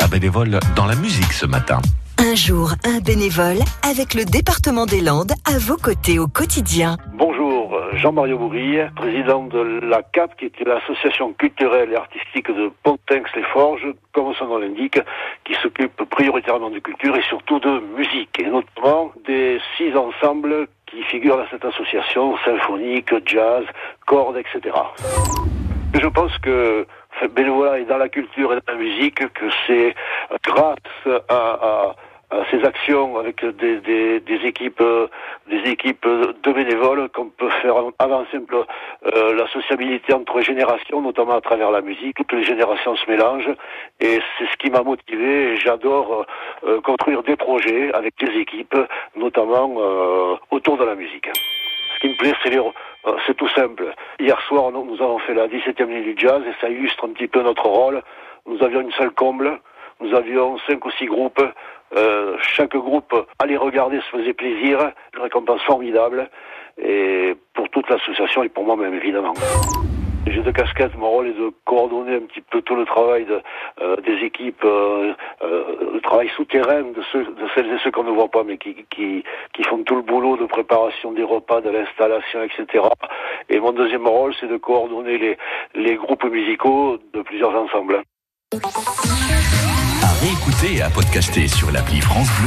un bénévole dans la musique ce matin. Un jour, un bénévole avec le département des Landes à vos côtés au quotidien. Bonjour, Jean-Mario Bourille, président de la CAP, qui est l'association culturelle et artistique de Pontinx-les-Forges, comme son nom l'indique, qui s'occupe prioritairement de culture et surtout de musique, et notamment des six ensembles qui figurent dans cette association, symphonique, jazz, cordes, etc. Je pense que bénévolat est dans la culture et dans la musique, que c'est grâce à, ces actions avec des, des, équipes des équipes de bénévoles qu'on peut faire avancer un peu euh, la sociabilité entre les générations, notamment à travers la musique. Toutes les générations se mélangent et c'est ce qui m'a motivé. J'adore euh, construire des projets avec des équipes, notamment euh, autour de la musique. Ce qui me plaît, c'est c'est tout simple. Hier soir, nous avons fait la 17e nuit du jazz et ça illustre un petit peu notre rôle. Nous avions une seule comble, nous avions cinq ou six groupes. Euh, chaque groupe allait regarder, se faisait plaisir, une récompense formidable, et pour toute l'association et pour moi-même évidemment. J'ai deux casquettes, mon rôle est de coordonner un petit peu tout le travail de, euh, des équipes, euh, le travail souterrain de, ceux, de celles et ceux qu'on ne voit pas, mais qui, qui, qui font tout le boulot de préparation des repas, de l'installation, etc. Et mon deuxième rôle, c'est de coordonner les, les groupes musicaux de plusieurs ensembles à réécouter et à podcaster sur l'appli France Bleu